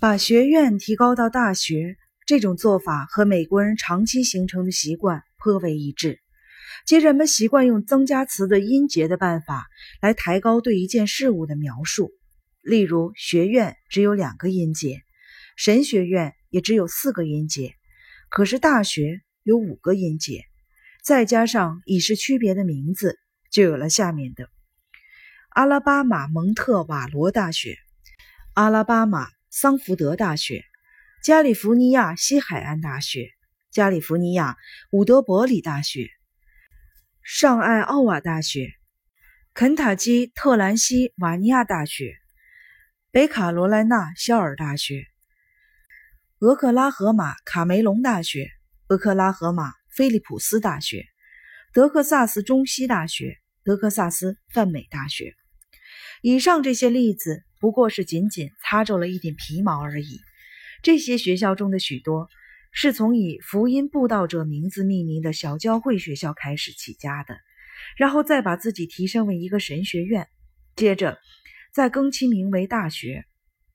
把学院提高到大学，这种做法和美国人长期形成的习惯颇为一致，即人们习惯用增加词的音节的办法来抬高对一件事物的描述。例如，学院只有两个音节，神学院也只有四个音节，可是大学有五个音节，再加上已是区别的名字，就有了下面的：阿拉巴马蒙特瓦罗大学，阿拉巴马。桑福德大学、加利福尼亚西海岸大学、加利福尼亚伍德伯里大学、上艾奥瓦大学、肯塔基特兰西瓦尼亚大学、北卡罗来纳肖尔大学、俄克拉荷马卡梅隆大学、俄克拉荷马菲利普斯大学、德克萨斯中西大学、德克萨斯泛美大学。以上这些例子。不过是仅仅擦皱了一点皮毛而已。这些学校中的许多是从以福音布道者名字命名的小教会学校开始起家的，然后再把自己提升为一个神学院，接着再更其名为大学。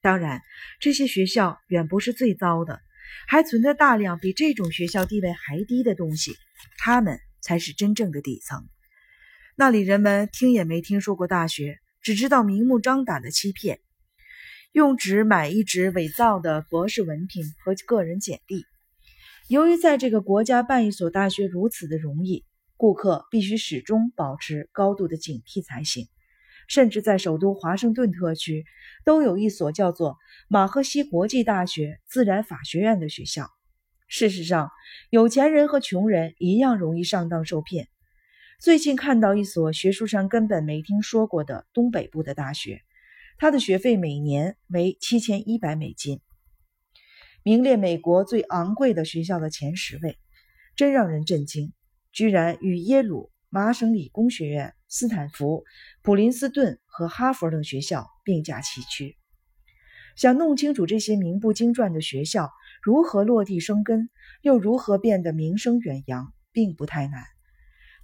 当然，这些学校远不是最糟的，还存在大量比这种学校地位还低的东西，他们才是真正的底层。那里人们听也没听说过大学。只知道明目张胆的欺骗，用纸买一纸伪造的博士文凭和个人简历。由于在这个国家办一所大学如此的容易，顾客必须始终保持高度的警惕才行。甚至在首都华盛顿特区，都有一所叫做马赫西国际大学自然法学院的学校。事实上，有钱人和穷人一样容易上当受骗。最近看到一所学术上根本没听说过的东北部的大学，它的学费每年为七千一百美金，名列美国最昂贵的学校的前十位，真让人震惊！居然与耶鲁、麻省理工学院、斯坦福、普林斯顿和哈佛等学校并驾齐驱。想弄清楚这些名不经传的学校如何落地生根，又如何变得名声远扬，并不太难。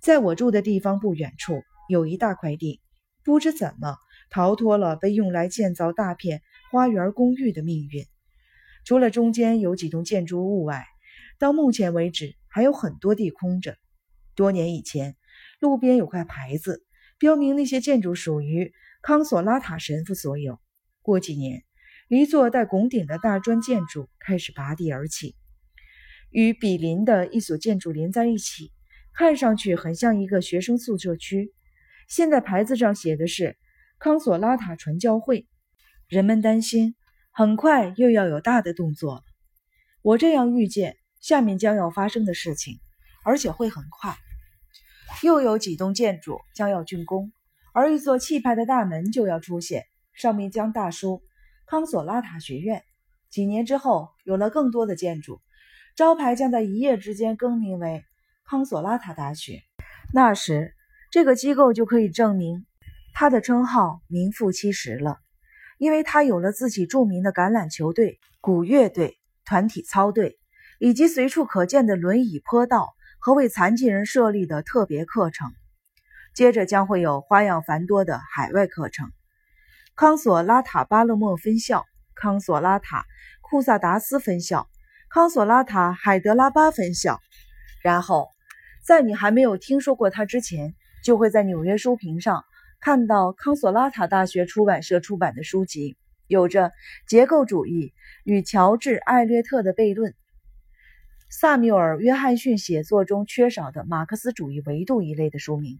在我住的地方不远处有一大块地，不知怎么逃脱了被用来建造大片花园公寓的命运。除了中间有几栋建筑物外，到目前为止还有很多地空着。多年以前，路边有块牌子，标明那些建筑属于康索拉塔神父所有。过几年，一座带拱顶的大砖建筑开始拔地而起，与比邻的一所建筑连在一起。看上去很像一个学生宿舍区。现在牌子上写的是康索拉塔传教会。人们担心很快又要有大的动作了。我这样预见下面将要发生的事情，而且会很快。又有几栋建筑将要竣工，而一座气派的大门就要出现，上面将大书“康索拉塔学院”。几年之后，有了更多的建筑，招牌将在一夜之间更名为。康索拉塔大学，那时这个机构就可以证明他的称号名副其实了，因为他有了自己著名的橄榄球队、鼓乐队、团体操队，以及随处可见的轮椅坡道和为残疾人设立的特别课程。接着将会有花样繁多的海外课程：康索拉塔巴勒莫分校、康索拉塔库萨达斯分校、康索拉塔海德拉巴分校，然后。在你还没有听说过他之前，就会在纽约书评上看到康索拉塔大学出版社出版的书籍，有着结构主义与乔治·艾略特的悖论、萨缪尔·约翰逊写作中缺少的马克思主义维度一类的书名。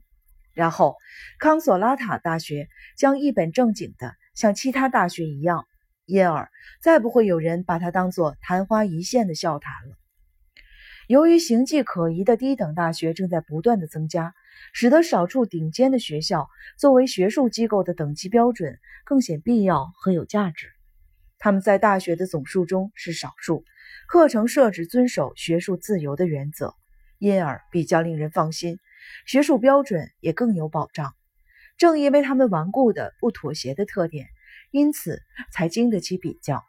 然后，康索拉塔大学将一本正经的像其他大学一样，因而再不会有人把它当作昙花一现的笑谈了。由于形迹可疑的低等大学正在不断的增加，使得少数顶尖的学校作为学术机构的等级标准更显必要和有价值。他们在大学的总数中是少数，课程设置遵守学术自由的原则，因而比较令人放心，学术标准也更有保障。正因为他们顽固的不妥协的特点，因此才经得起比较。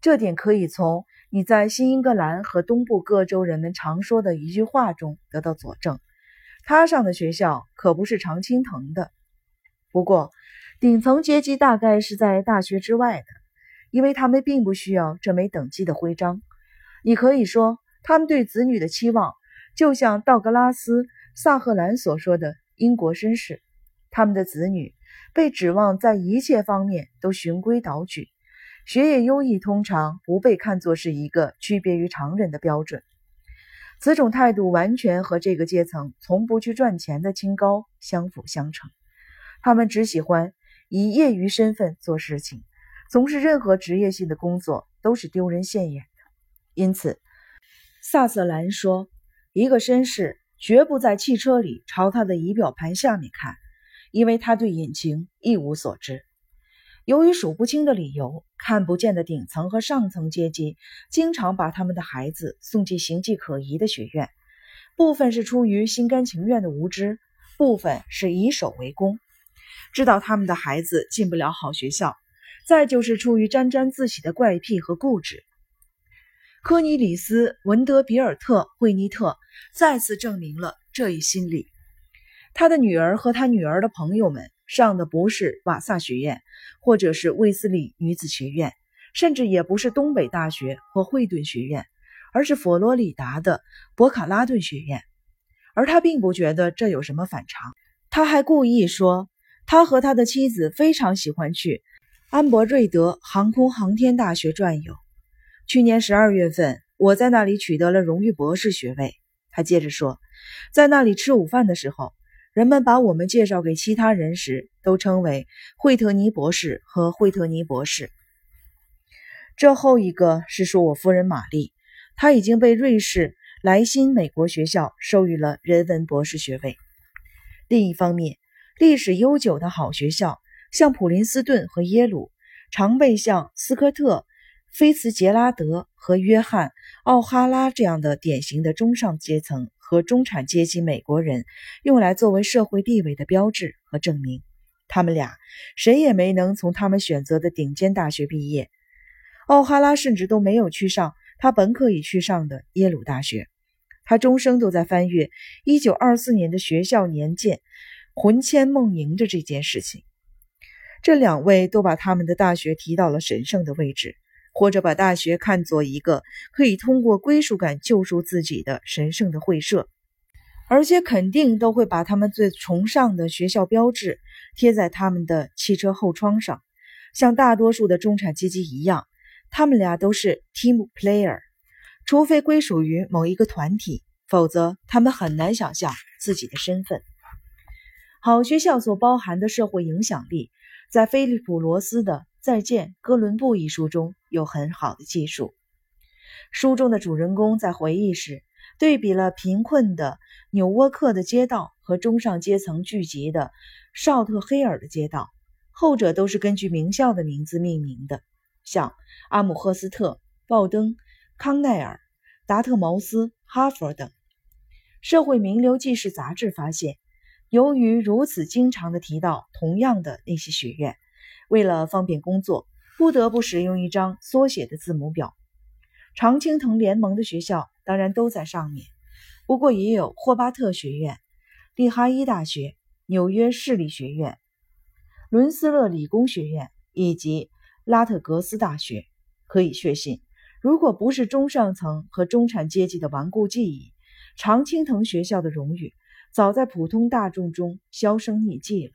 这点可以从。你在新英格兰和东部各州人们常说的一句话中得到佐证：他上的学校可不是常青藤的。不过，顶层阶级大概是在大学之外的，因为他们并不需要这枚等级的徽章。你可以说，他们对子女的期望，就像道格拉斯·萨赫兰所说的英国绅士，他们的子女被指望在一切方面都循规蹈矩，学业优异通常不被看作是一个区别于常人的标准。此种态度完全和这个阶层从不去赚钱的清高相辅相成。他们只喜欢以业余身份做事情，从事任何职业性的工作都是丢人现眼的。因此，萨瑟兰说：“一个绅士绝不在汽车里朝他的仪表盘下面看，因为他对引擎一无所知。由于数不清的理由，看不见的顶层和上层阶级经常把他们的孩子送进形迹可疑的学院，部分是出于心甘情愿的无知，部分是以守为攻，知道他们的孩子进不了好学校，再就是出于沾沾自喜的怪癖和固执。”科尼里斯·文德比尔特·惠尼特再次证明了这一心理。他的女儿和他女儿的朋友们上的不是瓦萨学院，或者是卫斯理女子学院，甚至也不是东北大学或惠顿学院，而是佛罗里达的博卡拉顿学院。而他并不觉得这有什么反常。他还故意说，他和他的妻子非常喜欢去安博瑞德航空航天大学转悠。去年十二月份，我在那里取得了荣誉博士学位。他接着说，在那里吃午饭的时候，人们把我们介绍给其他人时，都称为惠特尼博士和惠特尼博士。这后一个是说我夫人玛丽，她已经被瑞士莱辛美国学校授予了人文博士学位。另一方面，历史悠久的好学校，像普林斯顿和耶鲁，常被像斯科特。菲茨杰拉德和约翰·奥哈拉这样的典型的中上阶层和中产阶级美国人，用来作为社会地位的标志和证明。他们俩谁也没能从他们选择的顶尖大学毕业。奥哈拉甚至都没有去上他本可以去上的耶鲁大学。他终生都在翻阅1924年的学校年鉴，魂牵梦萦着这件事情。这两位都把他们的大学提到了神圣的位置。或者把大学看作一个可以通过归属感救赎自己的神圣的会社，而且肯定都会把他们最崇尚的学校标志贴在他们的汽车后窗上。像大多数的中产阶级一样，他们俩都是 team player，除非归属于某一个团体，否则他们很难想象自己的身份。好学校所包含的社会影响力，在菲利普·罗斯的《再见，哥伦布》一书中。有很好的技术。书中的主人公在回忆时，对比了贫困的纽沃克的街道和中上阶层聚集的绍特黑尔的街道，后者都是根据名校的名字命名的，像阿姆赫斯特、鲍登、康奈尔、达特茅斯、哈佛等。社会名流纪事杂志发现，由于如此经常的提到同样的那些学院，为了方便工作。不得不使用一张缩写的字母表。常青藤联盟的学校当然都在上面，不过也有霍巴特学院、利哈伊大学、纽约市立学院、伦斯勒理工学院以及拉特格斯大学。可以确信，如果不是中上层和中产阶级的顽固记忆，常青藤学校的荣誉早在普通大众中销声匿迹了。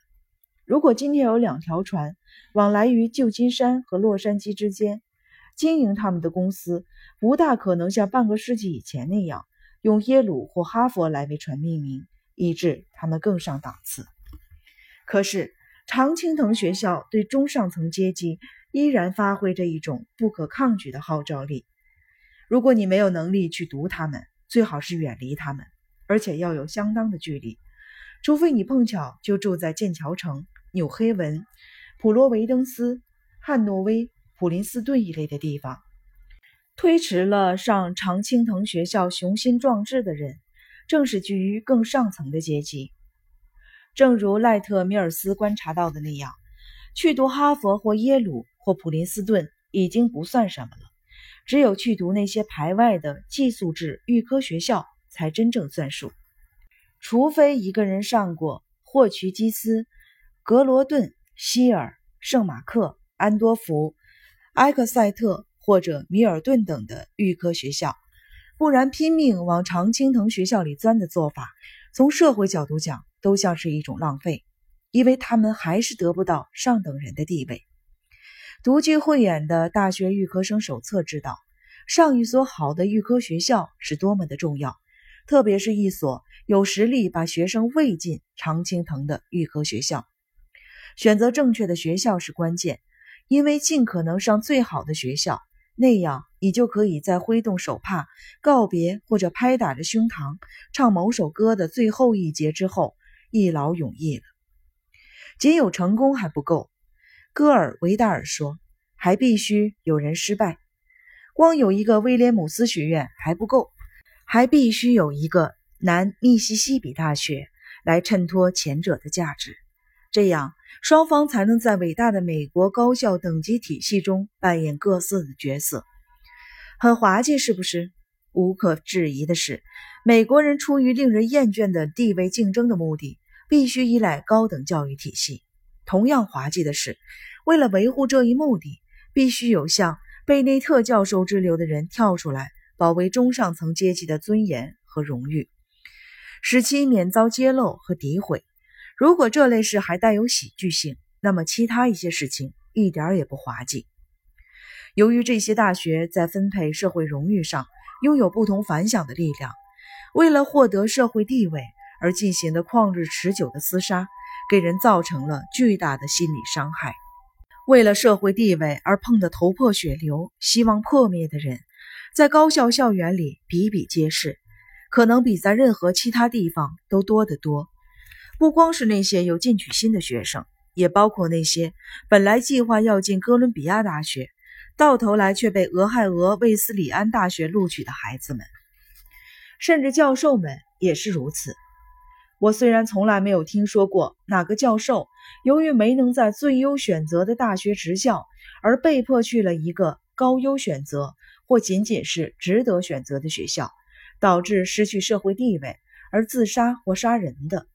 如果今天有两条船往来于旧金山和洛杉矶之间，经营他们的公司不大可能像半个世纪以前那样用耶鲁或哈佛来为船命名，以致他们更上档次。可是，常青藤学校对中上层阶级依然发挥着一种不可抗拒的号召力。如果你没有能力去读他们，最好是远离他们，而且要有相当的距离，除非你碰巧就住在剑桥城。纽黑文、普罗维登斯、汉诺威、普林斯顿一类的地方，推迟了上常青藤学校雄心壮志的人，正是居于更上层的阶级。正如赖特米尔斯观察到的那样，去读哈佛或耶鲁或普林斯顿已经不算什么了，只有去读那些排外的寄宿制预科学校才真正算数。除非一个人上过霍奇基斯。格罗顿、希尔、圣马克、安多福、埃克塞特或者米尔顿等的预科学校，不然拼命往常青藤学校里钻的做法，从社会角度讲都像是一种浪费，因为他们还是得不到上等人的地位。独具慧眼的大学预科生手册知道，上一所好的预科学校是多么的重要，特别是一所有实力把学生喂进常青藤的预科学校。选择正确的学校是关键，因为尽可能上最好的学校，那样你就可以在挥动手帕告别或者拍打着胸膛唱某首歌的最后一节之后一劳永逸了。仅有成功还不够，戈尔维达尔说，还必须有人失败。光有一个威廉姆斯学院还不够，还必须有一个南密西西比大学来衬托前者的价值。这样，双方才能在伟大的美国高校等级体系中扮演各自的角色。很滑稽，是不是？无可置疑的是，美国人出于令人厌倦的地位竞争的目的，必须依赖高等教育体系。同样滑稽的是，为了维护这一目的，必须有像贝内特教授之流的人跳出来，保卫中上层阶级的尊严和荣誉，使其免遭揭露和诋毁。如果这类事还带有喜剧性，那么其他一些事情一点也不滑稽。由于这些大学在分配社会荣誉上拥有不同凡响的力量，为了获得社会地位而进行的旷日持久的厮杀，给人造成了巨大的心理伤害。为了社会地位而碰得头破血流、希望破灭的人，在高校校园里比比皆是，可能比在任何其他地方都多得多。不光是那些有进取心的学生，也包括那些本来计划要进哥伦比亚大学，到头来却被俄亥俄卫斯理安大学录取的孩子们，甚至教授们也是如此。我虽然从来没有听说过哪个教授由于没能在最优选择的大学执教，而被迫去了一个高优选择或仅仅是值得选择的学校，导致失去社会地位而自杀或杀人的。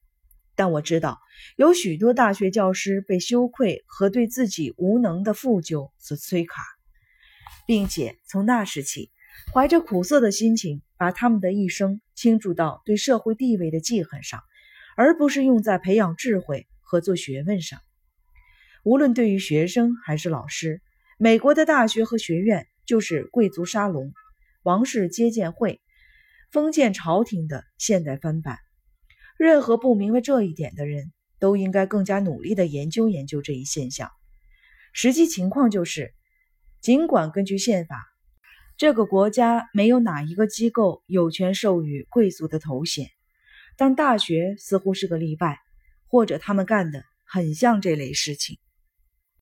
但我知道，有许多大学教师被羞愧和对自己无能的负疚所摧垮，并且从那时起，怀着苦涩的心情，把他们的一生倾注到对社会地位的记恨上，而不是用在培养智慧和做学问上。无论对于学生还是老师，美国的大学和学院就是贵族沙龙、王室接见会、封建朝廷的现代翻版。任何不明白这一点的人都应该更加努力地研究研究这一现象。实际情况就是，尽管根据宪法，这个国家没有哪一个机构有权授予贵族的头衔，但大学似乎是个例外，或者他们干的很像这类事情。